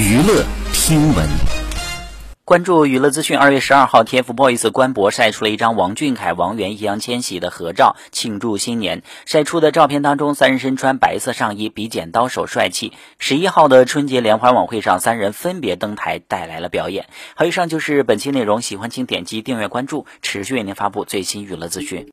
娱乐听闻。关注娱乐资讯，二月十二号，TFBOYS 官博晒出了一张王俊凯、王源、易烊千玺的合照，庆祝新年。晒出的照片当中，三人身穿白色上衣，比剪刀手帅气。十一号的春节联欢晚会上，三人分别登台带来了表演。好，以上就是本期内容，喜欢请点击订阅关注，持续为您发布最新娱乐资讯。